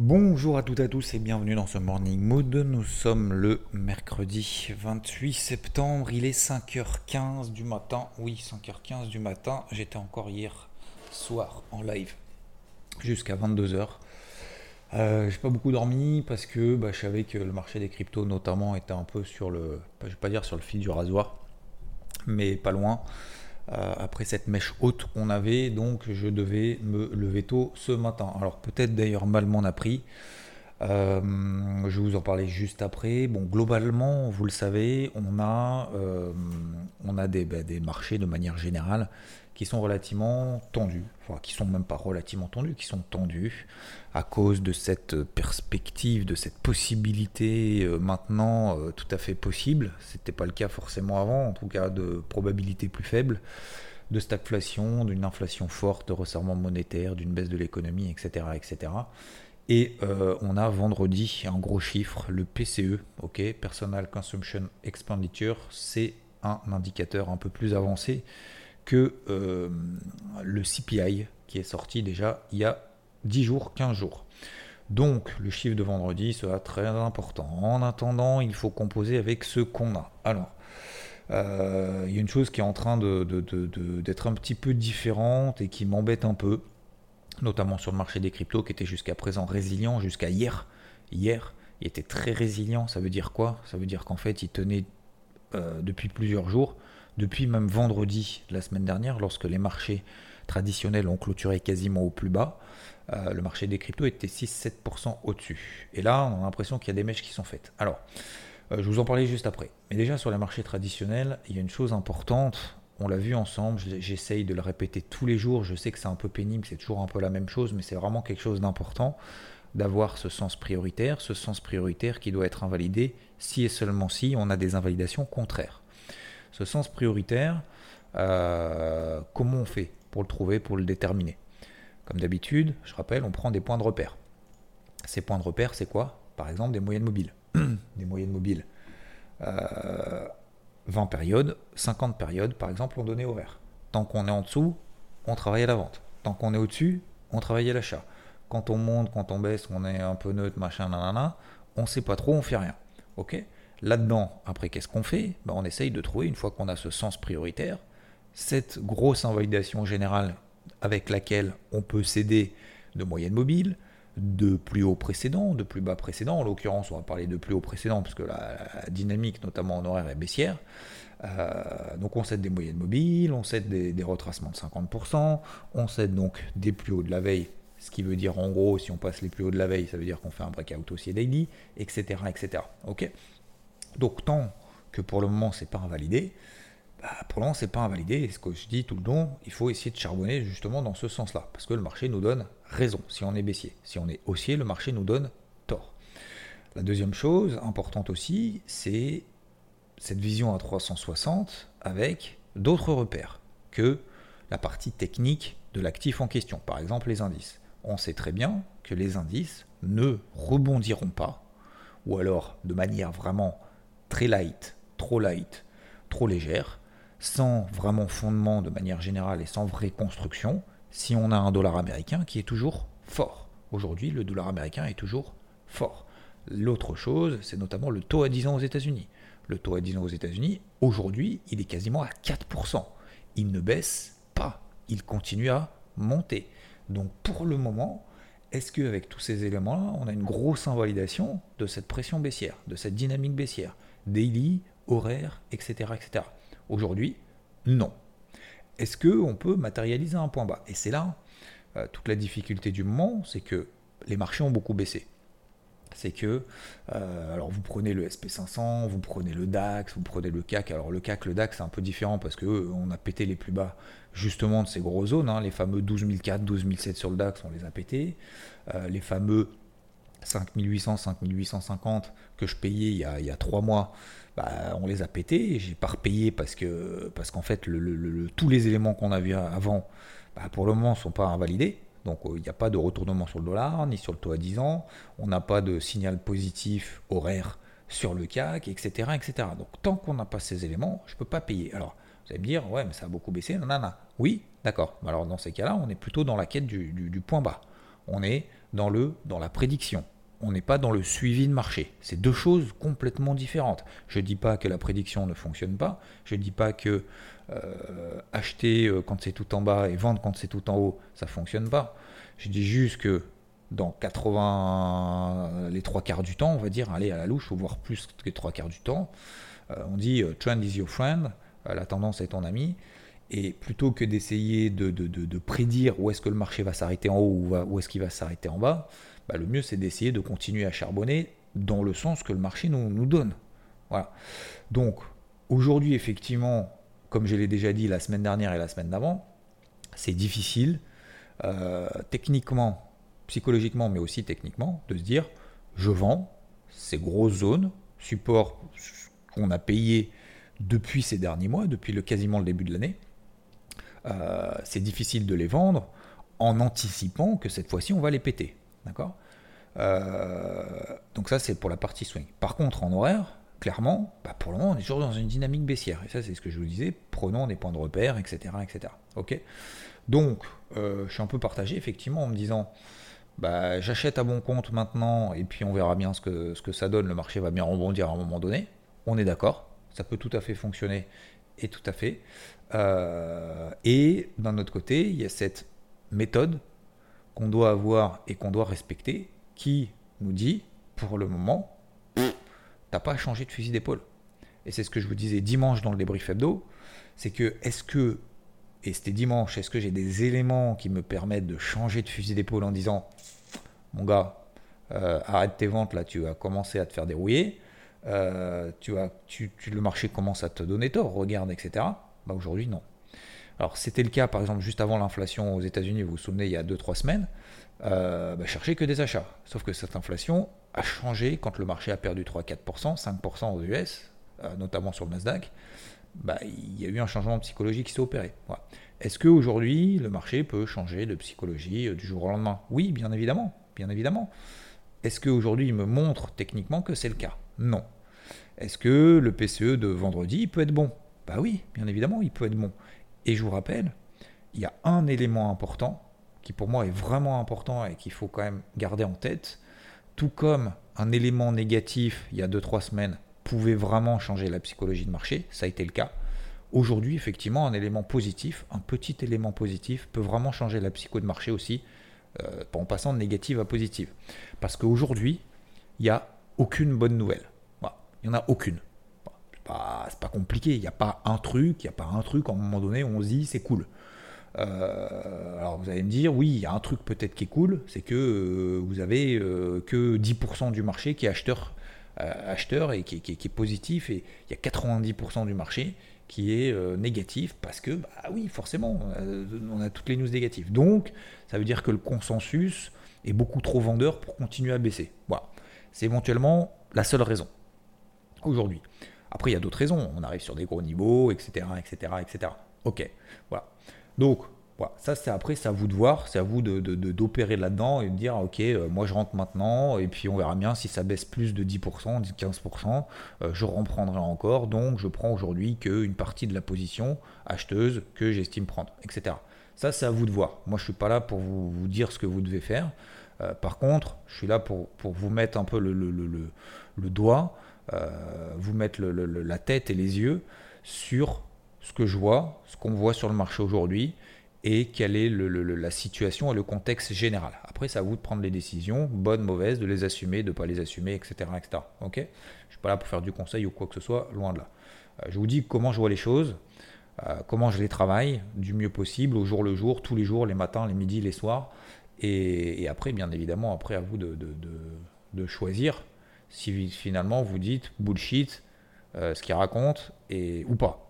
Bonjour à toutes et à tous et bienvenue dans ce Morning Mood. Nous sommes le mercredi 28 septembre, il est 5h15 du matin. Oui, 5h15 du matin. J'étais encore hier soir en live jusqu'à 22h. Euh, j'ai pas beaucoup dormi parce que bah, je savais que le marché des cryptos notamment était un peu sur le, je vais pas dire sur le fil du rasoir, mais pas loin. Euh, après cette mèche haute qu'on avait, donc je devais me lever tôt ce matin. Alors peut-être d'ailleurs mal m'en a pris. Euh, je vous en parler juste après. Bon, globalement, vous le savez, on a, euh, on a des, bah, des marchés de manière générale qui sont relativement tendus, enfin qui sont même pas relativement tendus, qui sont tendus à cause de cette perspective, de cette possibilité euh, maintenant euh, tout à fait possible. C'était pas le cas forcément avant, en tout cas de probabilité plus faible de stagflation, d'une inflation forte, de resserrement monétaire, d'une baisse de l'économie, etc., etc. Et euh, on a vendredi un gros chiffre, le PCE, ok, Personal Consumption Expenditure, c'est un indicateur un peu plus avancé que euh, le CPI qui est sorti déjà il y a 10 jours, 15 jours. Donc le chiffre de vendredi sera très important. En attendant, il faut composer avec ce qu'on a. Alors, euh, il y a une chose qui est en train d'être un petit peu différente et qui m'embête un peu, notamment sur le marché des cryptos qui était jusqu'à présent résilient, jusqu'à hier. Hier, il était très résilient. Ça veut dire quoi? Ça veut dire qu'en fait, il tenait euh, depuis plusieurs jours depuis même vendredi la semaine dernière, lorsque les marchés traditionnels ont clôturé quasiment au plus bas, euh, le marché des cryptos était 6-7% au-dessus. Et là, on a l'impression qu'il y a des mèches qui sont faites. Alors, euh, je vous en parlais juste après. Mais déjà, sur les marchés traditionnels, il y a une chose importante. On l'a vu ensemble, j'essaye de le répéter tous les jours. Je sais que c'est un peu pénible, c'est toujours un peu la même chose, mais c'est vraiment quelque chose d'important d'avoir ce sens prioritaire, ce sens prioritaire qui doit être invalidé si et seulement si on a des invalidations contraires. Ce sens prioritaire, euh, comment on fait pour le trouver, pour le déterminer? Comme d'habitude, je rappelle, on prend des points de repère. Ces points de repère, c'est quoi? Par exemple, des moyennes mobiles. des moyennes mobiles. 20 euh, périodes, 50 périodes, par exemple, on donnait au vert. Tant qu'on est en dessous, on travaille à la vente. Tant qu'on est au-dessus, on travaille à l'achat. Quand on monte, quand on baisse, on est un peu neutre, machin, nanana, on ne sait pas trop, on fait rien. Ok? Là-dedans, après, qu'est-ce qu'on fait? Ben, On essaye de trouver, une fois qu'on a ce sens prioritaire, cette grosse invalidation générale avec laquelle on peut céder de moyenne mobile, de plus haut précédent, de plus bas précédent. En l'occurrence, on va parler de plus haut précédent, parce que la, dynamique, notamment en horaire, est baissière. Euh, donc on cède des moyennes mobiles, on cède des, retracements de 50%, on cède donc des plus hauts de la veille, ce qui veut dire en gros, si on passe les plus hauts de la veille, ça veut dire qu'on fait un breakout aussi daily, etc. etc. donc tant que pour le moment c'est pas invalidé, bah, pour le moment c'est pas invalidé. Et ce que je dis tout le long, il faut essayer de charbonner justement dans ce sens-là, parce que le marché nous donne raison si on est baissier. Si on est haussier, le marché nous donne tort. La deuxième chose importante aussi, c'est cette vision à 360 avec d'autres repères que la partie technique de l'actif en question, par exemple les indices. On sait très bien que les indices ne rebondiront pas, ou alors de manière vraiment très light, trop light, trop légère, sans vraiment fondement de manière générale et sans vraie construction, si on a un dollar américain qui est toujours fort. Aujourd'hui, le dollar américain est toujours fort. L'autre chose, c'est notamment le taux à 10 ans aux États-Unis. Le taux à 10 ans aux États-Unis, aujourd'hui, il est quasiment à 4%. Il ne baisse pas, il continue à monter. Donc pour le moment, est-ce qu'avec tous ces éléments-là, on a une grosse invalidation de cette pression baissière, de cette dynamique baissière? Daily, horaire, etc. etc. Aujourd'hui, non. Est-ce qu'on peut matérialiser un point bas? Et c'est là euh, toute la difficulté du moment, c'est que les marchés ont beaucoup baissé. c'est que, euh, alors vous prenez le SP500, vous prenez le DAX, vous prenez le CAC. Alors le CAC, le DAX, c'est un peu différent parce que on a pété les plus bas justement de ces gros zones. Hein. les fameux 12004, 12007 sur le DAX, on les a pétés. Euh, les fameux 5800, 5850 que je payais il y a, il 3 mois, bah, on les a pétés. J'ai pas repayé parce que parce qu'en fait tous les éléments qu'on a vus avant, bah, pour le moment, ne sont pas invalidés. Donc euh, il n'y a pas de retournement sur le dollar, ni sur le taux à 10 ans. On n'a pas de signal positif horaire sur le CAC, etc. etc. Donc tant qu'on n'a pas ces éléments, je ne peux pas payer. Alors vous allez me dire, ouais, mais ça a beaucoup baissé, non. Oui, d'accord. Alors dans ces cas-là, on est plutôt dans la quête du, point bas. On est dans, le, dans la prédiction. On n'est pas dans le suivi de marché. C'est deux choses complètement différentes. Je ne dis pas que la prédiction ne fonctionne pas. Je ne dis pas que euh, acheter euh, quand c'est tout en bas et vendre quand c'est tout en haut, ça fonctionne pas. Je dis juste que dans 80, les trois quarts du temps, on va dire, aller à la louche, ou voire plus que les trois quarts du temps, euh, on dit trend is your friend, la tendance est ton ami. Et plutôt que d'essayer de, prédire où est-ce que le marché va s'arrêter en haut ou où est-ce qu'il va s'arrêter en bas, bah, le mieux c'est d'essayer de continuer à charbonner dans le sens que le marché nous, donne. Voilà. Donc aujourd'hui, effectivement, comme je l'ai déjà dit la semaine dernière et la semaine d'avant, c'est difficile, euh, techniquement, psychologiquement, mais aussi techniquement, de se dire je vends ces grosses zones, support qu'on a payé depuis ces derniers mois, depuis quasiment le début de l'année. Euh, c'est difficile de les vendre en anticipant que cette fois-ci on va les péter. D'accord? Euh, Donc ça c'est pour la partie swing. Par contre en horaire, clairement, bah, pour le moment, on est toujours dans une dynamique baissière. Et ça, c'est ce que je vous disais, prenons des points de repère, etc. etc. Donc, euh, je suis un peu partagé, effectivement, en me disant, bah, j'achète à bon compte maintenant, et puis on verra bien ce que ça donne. Le marché va bien rebondir à un moment donné. On est d'accord, ça peut tout à fait fonctionner, et tout à fait. Euh, et d'un autre côté, il y a cette méthode qu'on doit avoir et qu'on doit respecter, qui nous dit, pour le moment, t'as pas changé de fusil d'épaule. Et c'est ce que je vous disais dimanche dans le débrief hebdo, c'est que est-ce que, et c'était dimanche, est-ce que j'ai des éléments qui me permettent de changer de fusil d'épaule en disant, mon gars, euh, arrête tes ventes, là tu as commencé à te faire dérouiller, euh, tu tu, le marché commence à te donner tort, regarde, etc. Bah aujourd'hui non. Alors c'était le cas par exemple juste avant l'inflation aux États-Unis, vous vous souvenez, il y a 2-3 semaines, euh, bah, chercher que des achats. Sauf que cette inflation, a changé quand le marché a perdu 3-4%, 5% aux US, euh, notamment sur le Nasdaq. Bah, il y a eu un changement psychologique qui s'est opéré. Est-ce qu'aujourd'hui, le marché peut changer de psychologie euh, du jour au lendemain? Oui, bien évidemment. Bien évidemment. Est-ce qu'aujourd'hui, il me montre techniquement que c'est le cas? Non. Est-ce que le PCE de vendredi peut être bon? Bah oui, bien évidemment, il peut être bon. Et je vous rappelle, il y a un élément important qui pour moi est vraiment important et qu'il faut quand même garder en tête, tout comme un élément négatif il y a 2-3 semaines pouvait vraiment changer la psychologie de marché, ça a été le cas. Aujourd'hui, effectivement, un élément positif, un petit élément positif, peut vraiment changer la psycho de marché aussi, euh, en passant de négative à positive. Parce qu'aujourd'hui, il n'y a aucune bonne nouvelle. il n'y en a aucune. c'est pas, pas compliqué, il n'y a pas un truc, il n'y a pas un truc, à un moment donné, on se dit c'est cool. Euh, alors vous allez me dire, oui, il y a un truc peut-être qui est cool, c'est que euh, vous avez euh, que 10% du marché qui est acheteur, acheteur et qui, est positif, et il y a 90% du marché qui est négatif parce que, bah oui, forcément, on a toutes les news négatives. Donc, ça veut dire que le consensus est beaucoup trop vendeur pour continuer à baisser. Voilà. C'est éventuellement la seule raison aujourd'hui. Après, il y a d'autres raisons. On arrive sur des gros niveaux, etc., etc., etc. Ok, voilà. Donc, voilà, ça c'est après, c'est à vous de voir, c'est à vous de, d'opérer là-dedans et de dire, ok, euh, moi je rentre maintenant, et puis on verra bien si ça baisse plus de 10%, 15%, euh, je reprendrai encore, donc je prends aujourd'hui qu'une partie de la position acheteuse que j'estime prendre, etc. Ça c'est à vous de voir. Moi je suis pas là pour vous dire ce que vous devez faire. Euh, par contre, je suis là pour, vous mettre un peu le, doigt, vous mettre la tête et les yeux sur ce que je vois, ce qu'on voit sur le marché aujourd'hui et quelle est la situation et le contexte général. Après, c'est à vous de prendre les décisions, bonnes, mauvaises, de les assumer, de ne pas les assumer, etc. etc. je ne suis pas là pour faire du conseil ou quoi que ce soit, loin de là. Euh, je vous dis comment je vois les choses, euh, comment je les travaille du mieux possible, au jour le jour, tous les jours, les matins, les midis, les soirs. Et, après, bien évidemment, après, à vous de, de choisir si finalement vous dites bullshit, euh, ce qu'il raconte, et, ou pas.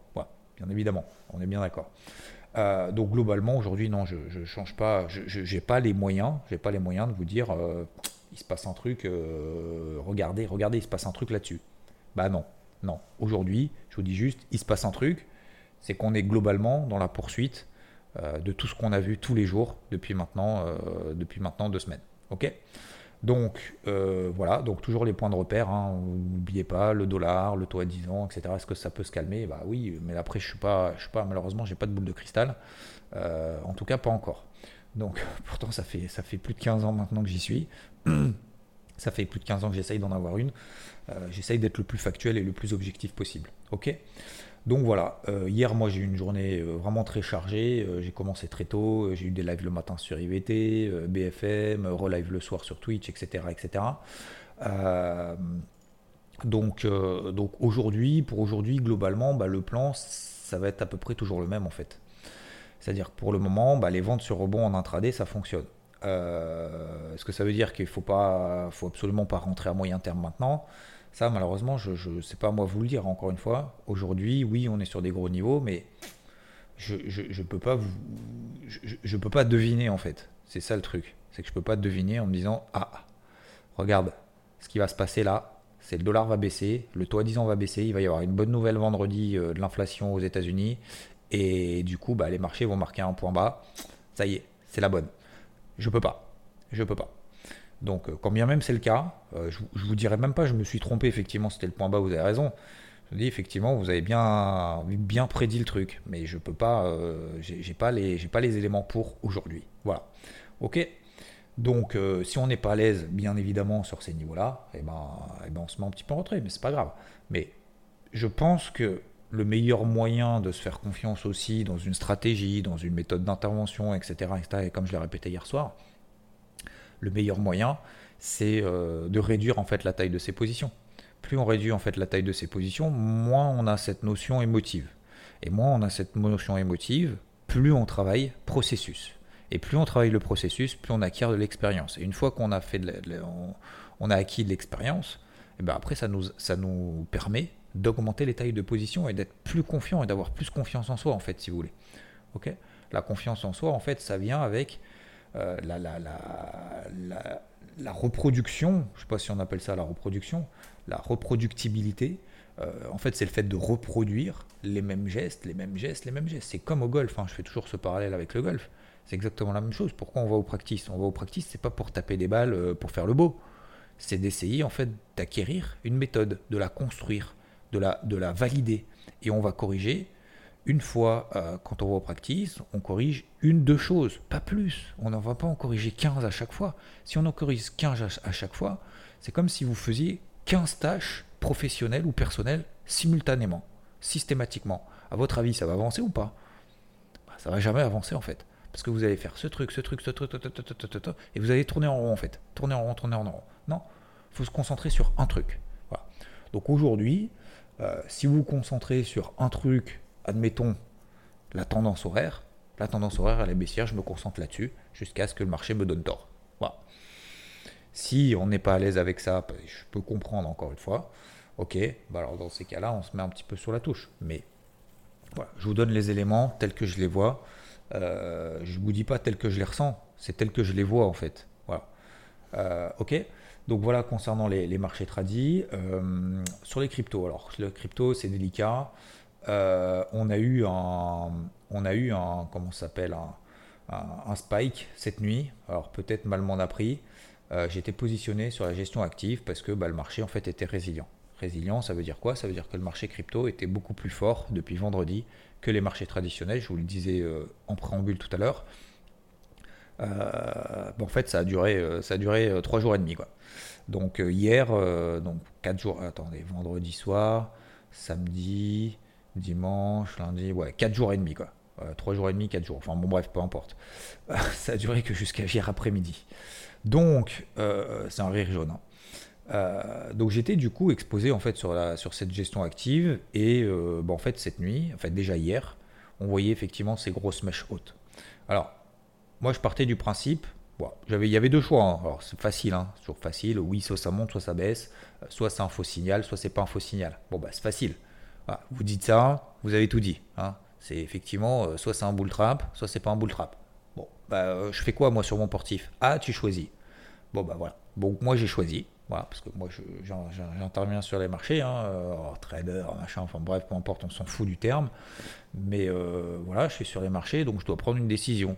bien évidemment, on est bien d'accord. Euh, donc globalement, aujourd'hui, non, je ne change pas, je n'ai pas les moyens, pas les moyens de vous dire, euh, il se passe un truc, regardez, regardez, il se passe un truc là-dessus. Bah non, non. Aujourd'hui, je vous dis juste, il se passe un truc, c'est qu'on est globalement dans la poursuite de tout ce qu'on a vu tous les jours depuis maintenant, depuis maintenant deux semaines. Ok? Donc euh, voilà, donc toujours les points de repère, hein. n'oubliez pas le dollar, le taux à 10 ans, etc. Est-ce que ça peut se calmer? Bah oui, mais après je suis pas, je suis pas malheureusement j'ai pas de boule de cristal, euh, en tout cas pas encore. Donc pourtant ça fait ça fait plus de 15 ans maintenant que j'y suis. ça fait plus de 15 ans que j'essaye d'en avoir une. Euh, j'essaye d'être le plus factuel et le plus objectif possible. Ok? Donc voilà, euh, hier moi j'ai eu une journée euh, vraiment très chargée, euh, j'ai commencé très tôt, j'ai eu des lives le matin sur IVT, BFM, relive le soir sur Twitch, etc. etc. donc aujourd'hui, pour aujourd'hui, globalement, bah, le plan, ça va être à peu près toujours le même en fait. C'est-à-dire que pour le moment, bah, les ventes sur rebond en intraday, ça fonctionne. Est-ce que ça veut dire qu'il ne faut, pas, faut absolument pas rentrer à moyen terme maintenant ça, malheureusement, je ne sais pas moi vous le dire, encore une fois. Aujourd'hui, oui, on est sur des gros niveaux, mais je ne peux, pas vous, je, peux pas deviner, en fait. C'est ça le truc. C'est que je ne peux pas deviner en me disant Ah, regarde, ce qui va se passer là, c'est le dollar va baisser, le taux à 10 ans va baisser, il va y avoir une bonne nouvelle vendredi euh, de l'inflation aux États-Unis, et du coup, bah, les marchés vont marquer un point bas. Ça y est, c'est la bonne. Je peux pas. Je peux pas. Donc, euh, quand bien même c'est le cas, euh, je, ne vous dirais même pas, je me suis trompé, effectivement, c'était le point bas, vous avez raison. Je vous dis, effectivement, vous avez bien, bien prédit le truc, mais je peux pas, euh, j'ai pas, les, pas les éléments pour aujourd'hui. Voilà. Ok donc, si on n'est pas à l'aise, bien évidemment, sur ces niveaux-là, eh ben, eh ben, on se met un petit peu en retrait, mais c'est pas grave. Mais je pense que le meilleur moyen de se faire confiance aussi dans une stratégie, dans une méthode d'intervention, etc., etc., et comme je l'ai répété hier soir, le meilleur moyen, c'est euh, de réduire en fait la taille de ses positions. Plus on réduit en fait la taille de ses positions, moins on a cette notion émotive. Et moins on a cette notion émotive, plus on travaille processus. Et plus on travaille le processus, plus on acquiert de l'expérience. Et une fois qu'on a fait, on, a acquis de l'expérience, et eh ben après ça nous, ça nous permet d'augmenter les tailles de position et d'être plus confiant et d'avoir plus confiance en soi en fait, si vous voulez. Ok? La confiance en soi, en fait, ça vient avec euh, la, la, la, la, reproduction, je ne sais pas si on appelle ça la reproduction, la reproductibilité, euh, en fait, c'est le fait de reproduire les mêmes gestes, les mêmes gestes, les mêmes gestes. C'est comme au golf, hein. je fais toujours ce parallèle avec le golf. C'est exactement la même chose. Pourquoi on va au practice? On va au practice, c'est pas pour taper des balles, euh, pour faire le beau. C'est d'essayer en fait d'acquérir une méthode, de la construire, de la, de la valider. Et on va corriger une fois, euh, quand on va au practice, on corrige une, deux choses, pas plus. On n'en va pas en corriger 15 à chaque fois. Si on en corrige 15 à chaque fois, c'est comme si vous faisiez 15 tâches professionnelles ou personnelles simultanément, systématiquement. À votre avis, ça va avancer ou pas? Bah, Ça va jamais avancer en fait. Parce que vous allez faire ce truc, ce truc, ce truc, et vous allez tourner en rond en fait. Tourner en rond, tourner en rond. Non, il faut se concentrer sur un truc. Donc aujourd'hui, euh, si vous vous concentrez sur un truc admettons, la tendance horaire. La tendance horaire, elle est baissière, je me concentre là-dessus jusqu'à ce que le marché me donne tort. Voilà. Si on n'est pas à l'aise avec ça, bah, je peux comprendre encore une fois. Ok, bah alors dans ces cas-là, on se met un petit peu sur la touche. Mais voilà, je vous donne les éléments tels que je les vois. Euh, je ne vous dis pas tels que je les ressens, c'est tel que je les vois en fait. Voilà. Euh, ok donc voilà concernant les, marchés tradis. Euh, sur les cryptos, alors le crypto c'est délicat. Euh, on a eu un, on a eu un, comment s'appelle, un, spike cette nuit. Alors peut-être mal m'en a pris. Euh, j'étais positionné sur la gestion active parce que bah, le marché en fait était résilient. Résilient, ça veut dire quoi? Ça veut dire que le marché crypto était beaucoup plus fort depuis vendredi que les marchés traditionnels. Je vous le disais euh, en préambule tout à l'heure. en fait, ça a duré, ça a duré 3 jours et demi. Donc hier, donc 4 jours, attendez, vendredi soir, samedi, dimanche, lundi, ouais, 4 jours et demi, quoi. 3 jours et demi, 4 jours. Enfin bon, bref, peu importe. ça a duré que jusqu'à hier après-midi. Donc, euh, c'est un rire jaune. Hein. Euh, donc j'étais du coup exposé en fait sur, cette gestion active et euh, en fait cette nuit, en fait déjà hier, on voyait effectivement ces grosses mèches hautes. Alors moi je partais du principe j'avais, il y avait deux choix. Hein. Alors c'est facile, hein, toujours facile. Oui, soit ça monte, soit ça baisse. Euh, soit c'est un faux signal, soit c'est pas un faux signal. Bon, bah c'est facile. Vous dites ça, vous avez tout dit. Hein. C'est effectivement, euh, soit c'est un bull trap, soit c'est pas un bull trap. Bon, bah euh, je fais quoi moi sur mon portif? Ah, tu choisis. Bon, bah voilà. Bon, moi j'ai choisi. Voilà, parce que moi j'interviens sur les marchés, hein, trader, machin, enfin bref, peu importe, on s'en fout du terme. Mais voilà, je suis sur les marchés, donc je dois prendre une décision.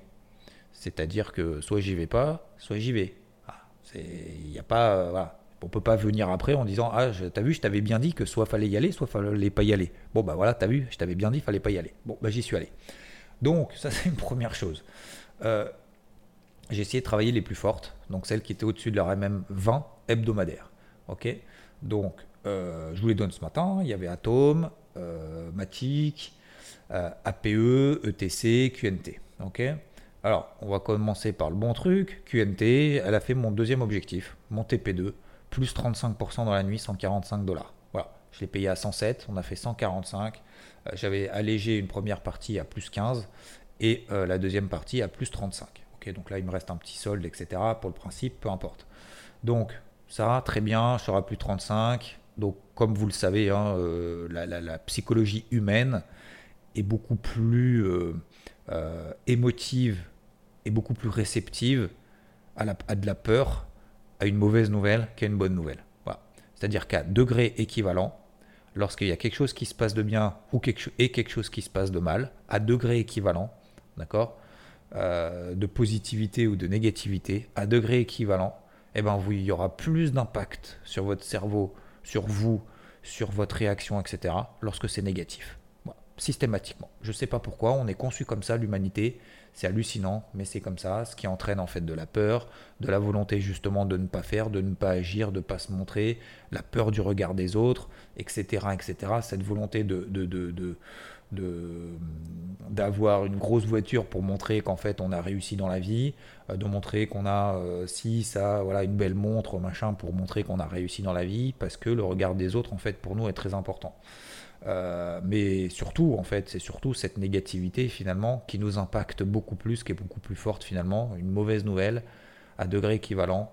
C'est-à-dire que soit j'y vais pas, soit j'y vais. Ah, il n'y a pas. Euh, voilà. On peut pas venir après en disant Ah, t'as vu, je t'avais bien dit que soit fallait y aller, soit fallait pas y aller. Bon, bah voilà, t'as vu, je t'avais bien dit, fallait pas y aller. Bon, bah j'y suis allé. Donc, ça, c'est une première chose. Euh, j'ai essayé de travailler les plus fortes, donc celles qui étaient au-dessus de leur MM20 hebdomadaire. Ok? Donc, euh, je vous les donne ce matin. Il y avait Atom, Matic, APE, ETC, QNT. Ok? Alors, on va commencer par le bon truc. QNT, elle a fait mon deuxième objectif, mon TP2, plus 35% dans la nuit, 145 dollars. Voilà, je l'ai payé à 107, on a fait 145. Euh, j'avais allégé une première partie à plus 15 et euh, la deuxième partie à plus 35. Ok, donc là, il me reste un petit solde, etc. Pour le principe, peu importe. Donc, ça, très bien, je serai plus 35. Donc, comme vous le savez, hein, euh, la, psychologie humaine est beaucoup plus émotive est beaucoup plus réceptive à, de la peur à une mauvaise nouvelle qu'à une bonne nouvelle. C'est-à-dire qu'à degré équivalent, lorsqu'il y a quelque chose qui se passe de bien ou quelque, et quelque chose qui se passe de mal, à degré équivalent, d'accord, euh, de positivité ou de négativité, à degré équivalent, eh ben, il y aura plus d'impact sur votre cerveau, sur vous, sur votre réaction, etc., lorsque c'est négatif. Systématiquement. Je ne sais pas pourquoi, on est conçu comme ça, l'humanité, c'est hallucinant, mais c'est comme ça, ce qui entraîne en fait de la peur, de la volonté justement de ne pas faire, de ne pas agir, de ne pas se montrer, la peur du regard des autres, etc. etc. Cette volonté de, d'avoir une grosse voiture pour montrer qu'en fait on a réussi dans la vie, euh, de montrer qu'on a euh, si ça voilà une belle montre machin pour montrer qu'on a réussi dans la vie parce que le regard des autres en fait pour nous est très important. Euh, mais surtout, en fait, c'est surtout cette négativité finalement qui nous impacte beaucoup plus, qui est beaucoup plus forte finalement. Une mauvaise nouvelle à degré équivalent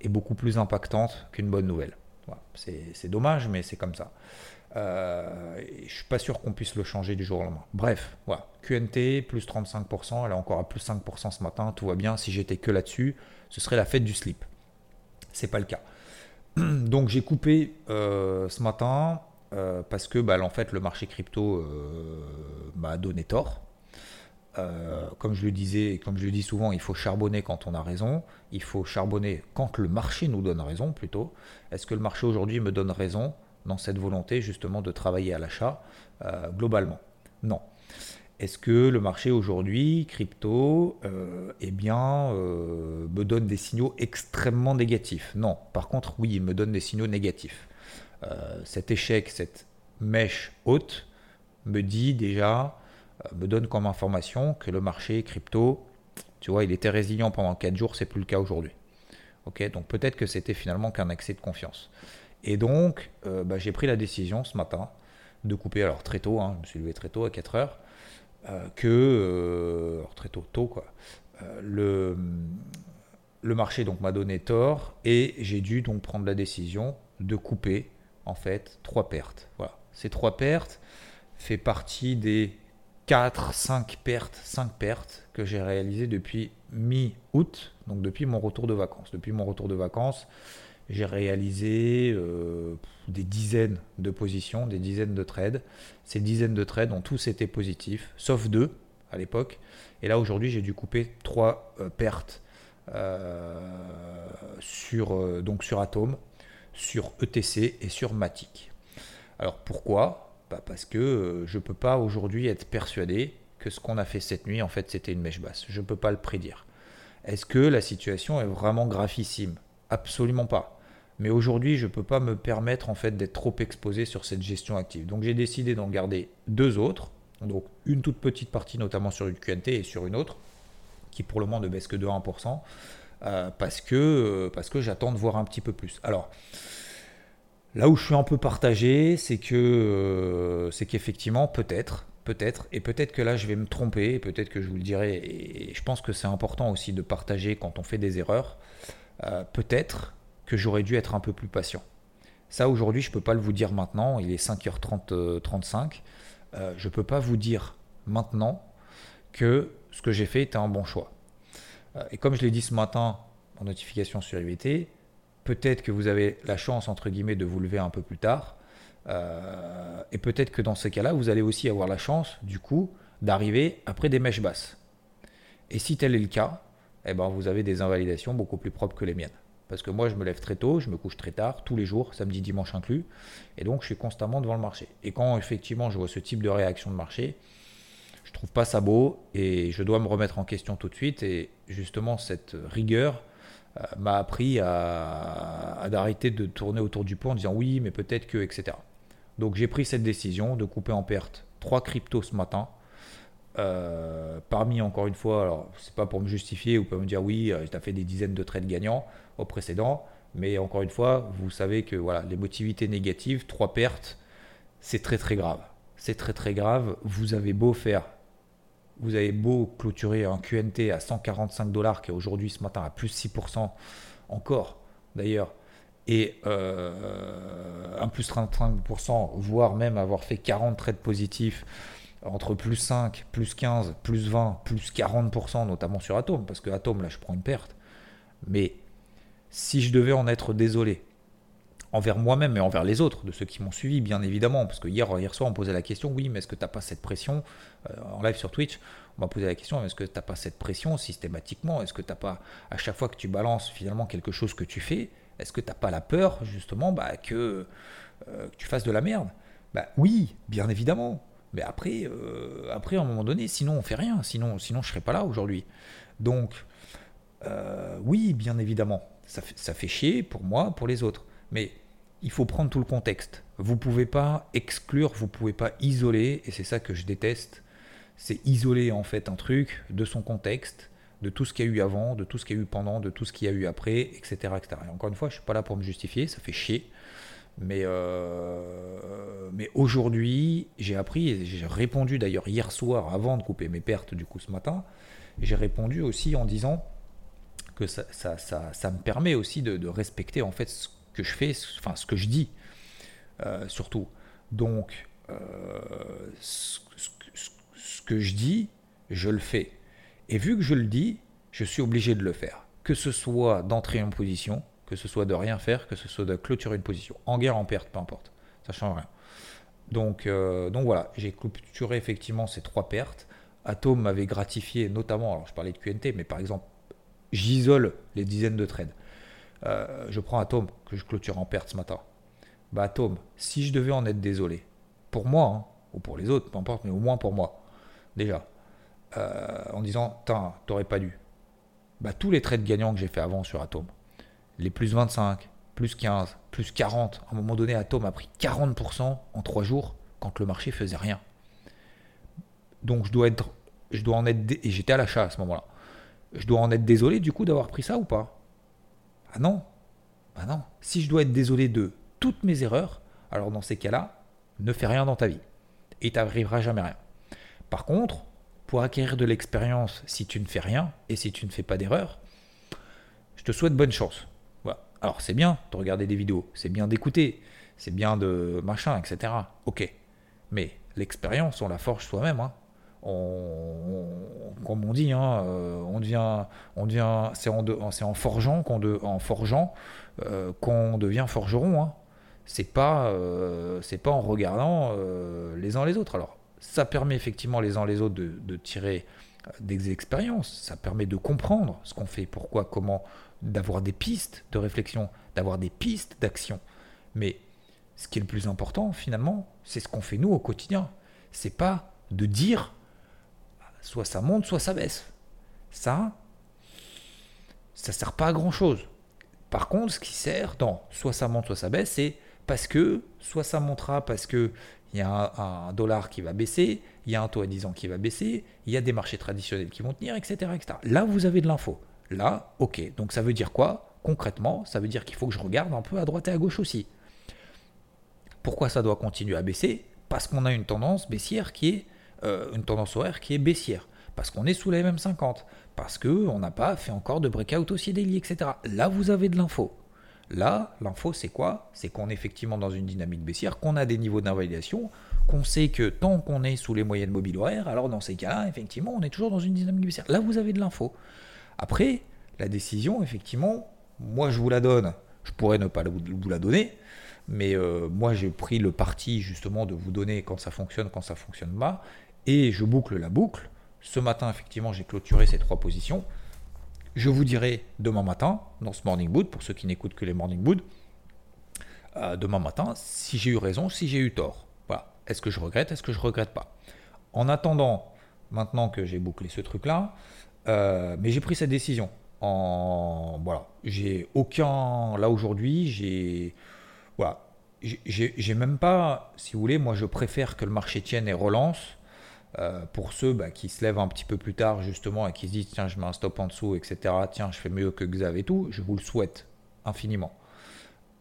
est beaucoup plus impactante qu'une bonne nouvelle. C'est dommage, mais c'est comme ça. Euh, je suis pas sûr qu'on puisse le changer du jour au lendemain. Bref, voilà. QNT plus 35%, elle est encore à plus 5% ce matin, tout va bien. Si j'étais que là-dessus, ce serait la fête du slip. C'est pas le cas. Donc j'ai coupé euh, ce matin euh, parce que bah, en fait, le marché crypto euh, m'a donné tort. Euh, comme je le disais comme je le dis souvent, il faut charbonner quand on a raison. Il faut charbonner quand le marché nous donne raison plutôt. Est-ce que le marché aujourd'hui me donne raison dans cette volonté justement de travailler à l'achat globalement? Non. Est-ce que le marché aujourd'hui, crypto, eh bien, me donne des signaux extrêmement négatifs? Non. Par contre, oui, il me donne des signaux négatifs. Euh, cet échec, cette mèche haute, me dit déjà, euh, me donne comme information que le marché crypto, tu vois, il était résilient pendant 4 jours, c'est plus le cas aujourd'hui. Ok, donc peut-être que c'était finalement qu'un accès de confiance. Et donc, euh, bah, j'ai pris la décision ce matin de couper, alors très tôt, hein, je me suis levé très tôt à 4 heures, que, alors très tôt, tôt quoi, le, le marché donc m'a donné tort et j'ai dû donc prendre la décision de couper en fait trois pertes. Voilà. Ces trois pertes fait partie des 4, 5 pertes, 5 pertes que j'ai réalisées depuis mi-août, donc depuis mon retour de vacances. Depuis mon retour de vacances, j'ai réalisé euh, des dizaines de positions, des dizaines de trades. Ces dizaines de trades ont tous été positifs, sauf deux à l'époque. Et là aujourd'hui, j'ai dû couper trois euh, pertes euh, sur, donc sur Atom sur ETC et sur Matic. Alors pourquoi? Bah, Parce que euh, je ne peux pas aujourd'hui être persuadé que ce qu'on a fait cette nuit, en fait, c'était une mèche basse. Je ne peux pas le prédire. Est-ce que la situation est vraiment graphissime Absolument pas. Mais aujourd'hui, je ne peux pas me permettre d'être trop exposé sur cette gestion active. Donc j'ai décidé d'en garder deux autres. Donc une toute petite partie notamment sur une QNT et sur une autre, qui pour le moment ne baisse que de 1%. Euh, parce que, euh, parce que j'attends de voir un petit peu plus. Alors, là où je suis un peu partagé, c'est que euh, c'est qu'effectivement, peut-être, peut-être. Et peut-être que là, je vais me tromper, peut-être que je vous le dirai. Et je pense que c'est important aussi de partager quand on fait des erreurs. Peut-être que j'aurais dû être un peu plus patient. Ça, aujourd'hui, je ne peux pas le vous dire maintenant. Il est 5h30, 35. Euh, je ne peux pas vous dire maintenant que ce que j'ai fait était un bon choix. Euh, et comme je l'ai dit ce matin en notification sur IVT, peut-être que vous avez la chance, entre guillemets, de vous lever un peu plus tard. Euh, et peut-être que dans ces cas-là, vous allez aussi avoir la chance, du coup, d'arriver après des mèches basses. Et si tel est le cas, eh ben, vous avez des invalidations beaucoup plus propres que les miennes. Parce que moi, je me lève très tôt, je me couche très tard, tous les jours, samedi, dimanche inclus. Et donc, je suis constamment devant le marché. Et quand effectivement je vois ce type de réaction de marché, je trouve pas ça beau et je dois me remettre en question tout de suite. Et justement, cette rigueur euh, m'a appris à, à d'arrêter de tourner autour du pot en disant oui, mais peut-être que, etc. Donc, j'ai pris cette décision de couper en perte trois cryptos ce matin. Euh, parmi, encore une fois, alors c'est pas pour me justifier ou pour me dire oui, euh, tu fait des dizaines de trades gagnants au précédent. Mais encore une fois, vous savez que voilà, les motivités négatives, trois pertes, c'est très très grave. C'est très très grave. Vous avez beau faire, vous avez beau clôturer un QNT à 145 dollars, qui est aujourd'hui ce matin à plus 6% encore d'ailleurs, et euh, un plus 35%, voire même avoir fait 40 trades positifs entre plus 5, plus 15, plus 20, plus 40%, notamment sur Atom, parce que Atom, là, je prends une perte. Mais si je devais en être désolé envers moi-même et envers les autres, de ceux qui m'ont suivi, bien évidemment, parce que hier, soir, on posait la question, oui, mais est-ce que tu n'as pas cette pression euh, En live sur Twitch, on m'a posé la question, est-ce que tu n'as pas cette pression systématiquement? Est-ce que tu n'as pas, à chaque fois que tu balances finalement quelque chose que tu fais, est-ce que tu n'as pas la peur, justement, bah, que, euh, que, tu fasses de la merde? Bah oui, bien évidemment. Mais après, euh, après, à un moment donné, sinon on fait rien, sinon, sinon je serais pas là aujourd'hui. Donc, oui, bien évidemment, ça ça fait chier pour moi, pour les autres. Mais il faut prendre tout le contexte. Vous ne pouvez pas exclure, vous ne pouvez pas isoler, et c'est ça que je déteste, c'est isoler en fait un truc de son contexte, de tout ce qu'il y a eu avant, de tout ce qu'il y a eu pendant, de tout ce qu'il y a eu après, etc. etc. Et encore une fois, je ne suis pas là pour me justifier, ça fait chier. Mais, euh, mais aujourd'hui, j'ai appris, et j'ai répondu d'ailleurs hier soir, avant de couper mes pertes du coup ce matin, j'ai répondu aussi en disant que ça, ça, ça, me permet aussi de, respecter en fait ce que je fais, enfin ce que je dis, euh, surtout. Donc, euh, ce, que je dis, je le fais. Et vu que je le dis, je suis obligé de le faire. Que ce soit d'entrer en position, que ce soit de rien faire, que ce soit de clôturer une position. En guerre, en perte, peu importe. Ça change rien. Donc, euh, donc voilà, j'ai clôturé effectivement ces trois pertes. Atom m'avait gratifié notamment, alors je parlais de QNT, mais par exemple j'isole les dizaines de trades. Euh, je prends Atom, que je clôture en perte ce matin. Bah Atom, si je devais en être désolé, pour moi, hein, ou pour les autres, peu importe, mais au moins pour moi, déjà, euh, en disant, t'aurais pas dû. Bah tous les trades gagnants que j'ai fait avant sur Atom, les plus 25, plus 15, plus 40, à un moment donné, Atom a pris 40% en 3 jours quand le marché faisait rien. Donc je dois être, en être, et j'étais à l'achat à ce moment-là je dois en être désolé du coup d'avoir pris ça ou pas? Ah non. Ah non. Si je dois être désolé de toutes mes erreurs, alors dans ces cas-là, ne fais rien dans ta vie. Et tu n'arriveras jamais rien. Par contre, pour acquérir de l'expérience, si tu ne fais rien et si tu ne fais pas d'erreur, je te souhaite bonne chance. Voilà. Alors c'est bien de regarder des vidéos, c'est bien d'écouter, c'est bien de machin, etc. Ok. Mais l'expérience, on la forge soi-même. Hein comme on dit, hein, euh, on devient, on devient, c'est en, en, forgeant qu'on en forgeant euh, qu'on devient forgeron. Hein. C'est pas, euh, c'est pas en regardant les uns les autres. Alors, ça permet effectivement les uns les autres de, de tirer des expériences. Ça permet de comprendre ce qu'on fait, pourquoi, comment, d'avoir des pistes de réflexion, d'avoir des pistes d'action. Mais ce qui est le plus important, finalement, c'est ce qu'on fait nous au quotidien. C'est pas de dire soit ça monte, soit ça baisse. Ça, ça sert pas à grand chose. Par contre, ce qui sert dans soit ça monte, soit ça baisse, c'est parce que soit ça montera parce que il y a un, dollar qui va baisser, il y a un taux à 10 ans qui va baisser, il y a des marchés traditionnels qui vont tenir, etc., etc. Là, vous avez de l'info. Là, ok. Donc ça veut dire quoi? Concrètement, ça veut dire qu'il faut que je regarde un peu à droite et à gauche aussi. Pourquoi ça doit continuer à baisser? Parce qu'on a une tendance baissière qui est euh, une tendance horaire qui est baissière, parce qu'on est sous la MM50, parce qu'on n'a pas fait encore de breakout aussi daily, etc. Là, vous avez de l'info. Là, l'info, c'est quoi? C'est qu'on est effectivement dans une dynamique baissière, qu'on a des niveaux d'invalidation, qu'on sait que tant qu'on est sous les moyennes mobiles horaires, alors dans ces cas-là, effectivement, on est toujours dans une dynamique baissière. Là, vous avez de l'info. Après, la décision, effectivement, moi, je vous la donne. Je pourrais ne pas vous la donner, mais euh, moi, j'ai pris le parti justement de vous donner quand ça fonctionne, quand ça fonctionne pas, et je boucle la boucle. Ce matin, effectivement, j'ai clôturé ces trois positions. Je vous dirai demain matin, dans ce Morning Boot, pour ceux qui n'écoutent que les Morning Boot, euh, demain matin, si j'ai eu raison, si j'ai eu tort. Voilà. Est-ce que je regrette Est-ce que je regrette pas? En attendant, maintenant que j'ai bouclé ce truc-là, euh, mais j'ai pris cette décision. En voilà, j'ai aucun là aujourd'hui, j'ai voilà, j'ai même pas, si vous voulez, moi je préfère que le marché tienne et relance euh, pour ceux bah, qui se lèvent un petit peu plus tard justement et qui se disent tiens je mets un stop en dessous etc tiens je fais mieux que Xav et tout je vous le souhaite infiniment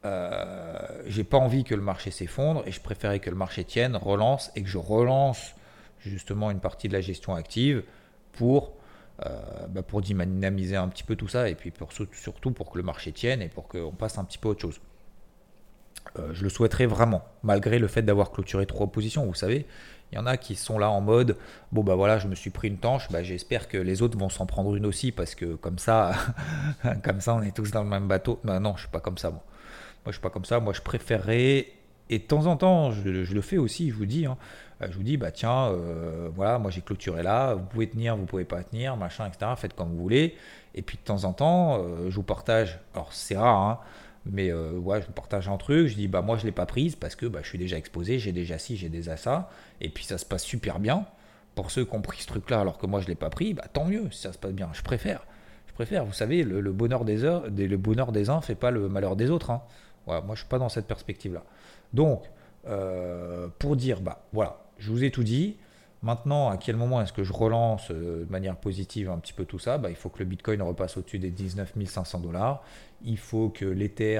euh, j'ai pas envie que le marché s'effondre et je préférais que le marché tienne relance et que je relance justement une partie de la gestion active pour euh, bah, dynamiser un petit peu tout ça et puis surtout pour que le marché tienne et pour qu'on passe un petit peu autre chose euh, je le souhaiterais vraiment, malgré le fait d'avoir clôturé trois positions. Vous savez, il y en a qui sont là en mode bon bah voilà, je me suis pris une tanche, bah, j'espère que les autres vont s'en prendre une aussi parce que comme ça, comme ça, on est tous dans le même bateau. Non, non, je suis pas comme ça moi. Moi, je suis pas comme ça. Moi, je préférerais et de temps en temps, je, le fais aussi. Je vous dis, hein, euh, je vous dis bah tiens, euh, voilà, moi j'ai clôturé là. Vous pouvez tenir, vous pouvez pas tenir, machin, etc. Faites comme vous voulez. Et puis de temps en temps, je vous partage. Alors c'est rare. Hein, mais euh, je partage un truc, je dis bah moi je l'ai pas prise parce que bah, je suis déjà exposé, j'ai déjà ci, j'ai déjà ça, et puis ça se passe super bien. Pour ceux qui ont pris ce truc-là alors que moi je l'ai pas pris, bah tant mieux, ça se passe bien. Je préfère, je préfère. Vous savez, le, bonheur des heures, le bonheur des uns fait pas le malheur des autres. Hein. moi je suis pas dans cette perspective-là. Donc euh, pour dire bah voilà, je vous ai tout dit. Maintenant, à quel moment est-ce que je relance euh, de manière positive un petit peu tout ça? Bah, Il faut que le Bitcoin repasse au-dessus des 19 500 dollars. Il faut que l'Ether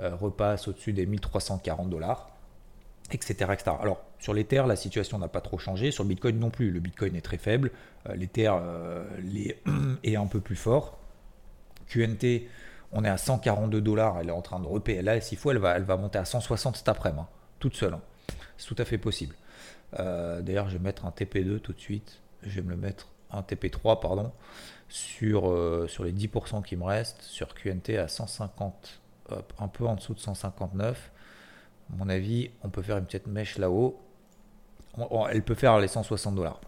euh, repasse au-dessus des 1340 dollars, etc., etc. Alors, sur l'Ether, la situation n'a pas trop changé. Sur le Bitcoin non plus. Le Bitcoin est très faible. Euh, L'Ether est un peu plus fort. QNT, on est à 142 dollars. Elle est en train de repayer. Là, s'il faut, elle va, elle va monter à 160 cet après-midi. Hein, toute seule. Hein. C'est tout à fait possible. Euh, d'ailleurs, je vais mettre un TP2 tout de suite. Je vais me le mettre, un TP3, pardon, sur, euh, sur les 10% qui me restent, sur QNT à 150, un peu en dessous de 159. À mon avis, on peut faire une petite mèche là-haut. Elle peut faire les 160 dollars.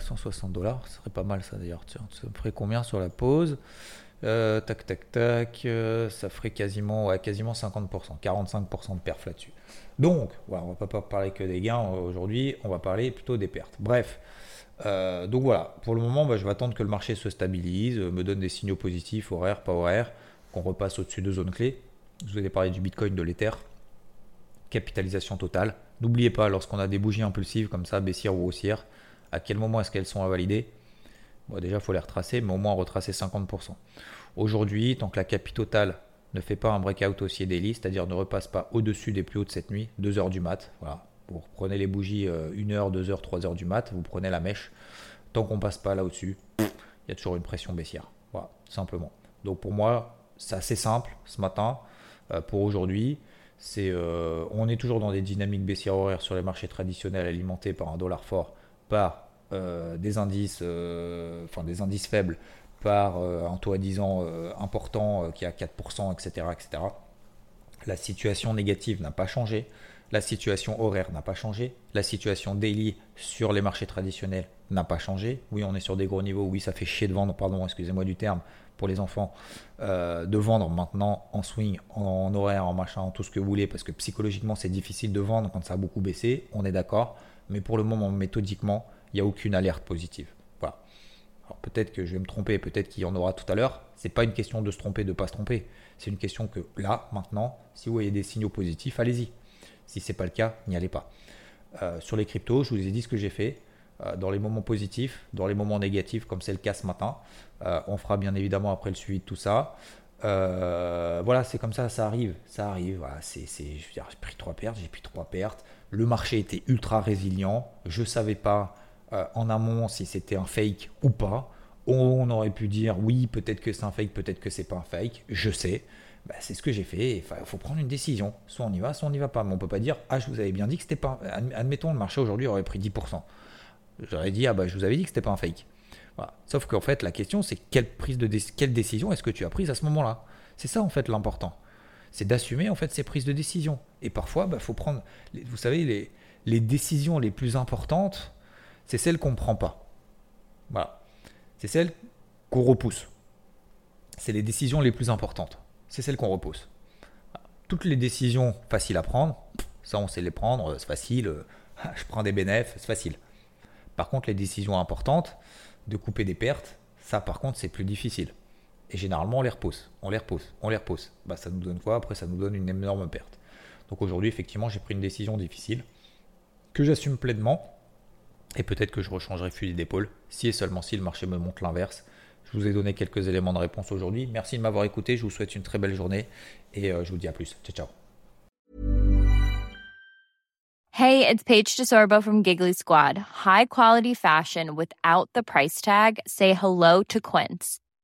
160 dollars, ce serait pas mal ça d'ailleurs. Ça me ferait combien sur la pause? Euh, Tac, tac, tac. ça ferait quasiment, ouais, quasiment 50%, 45% de perf là-dessus. Donc, voilà, on va pas parler que des gains aujourd'hui, on va parler plutôt des pertes. Bref, euh, donc voilà, pour le moment, bah, je vais attendre que le marché se stabilise, euh, me donne des signaux positifs, horaires, pas horaires, qu'on repasse au-dessus de zones clés. Je vous ai parlé du Bitcoin, de l'Ether, capitalisation totale. N'oubliez pas, lorsqu'on a des bougies impulsives comme ça, baissières ou haussières, à quel moment est-ce qu'elles sont à valider? Bon, Déjà, il faut les retracer, mais au moins retracer 50%. Aujourd'hui, tant que la capitale totale ne fait pas un breakout haussier daily, c'est-à-dire ne repasse pas au-dessus des plus hauts de cette nuit, 2 heures du mat. Voilà. Vous prenez les bougies 1 heure, 2 heures, 3 heures du mat, vous prenez la mèche. Tant qu'on passe pas là au-dessus, il y a toujours une pression baissière. Voilà, simplement. Donc pour moi, c'est assez simple ce matin. Euh, pour aujourd'hui, c'est euh, on est toujours dans des dynamiques baissières horaires sur les marchés traditionnels alimentés par un dollar fort, par des indices, enfin des indices faibles par euh, un taux à 10 ans euh, important euh, qui est à 4%, etc., etc. La situation négative n'a pas changé. La situation horaire n'a pas changé. La situation daily sur les marchés traditionnels n'a pas changé. Oui, on est sur des gros niveaux. Oui, ça fait chier de vendre, pardon, excusez-moi du terme, pour les enfants, de vendre maintenant en swing, en, horaire, en machin, en tout ce que vous voulez, parce que psychologiquement, c'est difficile de vendre quand ça a beaucoup baissé. On est d'accord. Mais pour le moment, méthodiquement, il n'y a aucune alerte positive peut-être que je vais me tromper, peut-être qu'il y en aura tout à l'heure. C'est pas une question de se tromper, de pas se tromper. C'est une question que là, maintenant, si vous voyez des signaux positifs, allez-y. Si c'est pas le cas, n'y allez pas. Euh, sur les cryptos, je vous ai dit ce que j'ai fait. Euh, dans les moments positifs, dans les moments négatifs, comme c'est le cas ce matin, euh, on fera bien évidemment après le suivi de tout ça. voilà, c'est comme ça, ça arrive, ça arrive. Voilà, c'est, j'ai pris trois pertes, j'ai pris trois pertes. le marché était ultra résilient. Je ne savais pas euh, en amont si c'était un fake ou pas. On aurait pu dire oui, peut-être que c'est un fake, peut-être que c'est pas un fake. Je sais. Bah, c'est ce que j'ai fait. Il faut prendre une décision. Soit on y va, soit on n'y va pas. Mais on peut pas dire ah je vous avais bien dit que c'était pas. Admettons le marché aujourd'hui aurait pris 10%. J'aurais dit ah bah je vous avais dit que c'était pas un fake. Sauf qu'en fait la question c'est quelle prise de quelle décision est-ce que tu as prise à ce moment-là? C'est ça en fait l'important. C'est d'assumer en fait ces prises de décision. Et parfois il bah, faut prendre. Vous savez les, les décisions les plus importantes c'est celles qu'on ne prend pas. Voilà. C'est celles qu'on repousse. C'est les décisions les plus importantes. C'est celles qu'on repousse. Toutes les décisions faciles à prendre, ça on sait les prendre, c'est facile. Euh, je prends des bénéfices, c'est facile. Par contre, les décisions importantes, de couper des pertes, ça par contre c'est plus difficile. Et généralement on les repousse, on les repousse, on les repousse. Bah, ça nous donne quoi? Après ça nous donne une énorme perte. Donc aujourd'hui effectivement j'ai pris une décision difficile que j'assume pleinement et peut-être que je rechangerai fusil d'épaule si et seulement si le marché me montre l'inverse. Je vous ai donné quelques éléments de réponse aujourd'hui. Merci de m'avoir écouté. Je vous souhaite une très belle journée et euh, je vous dis à plus. Ciao, ciao. Hey, it's Paige DeSorbo from Giggly Squad. High quality fashion without the price tag. Say hello to Quince.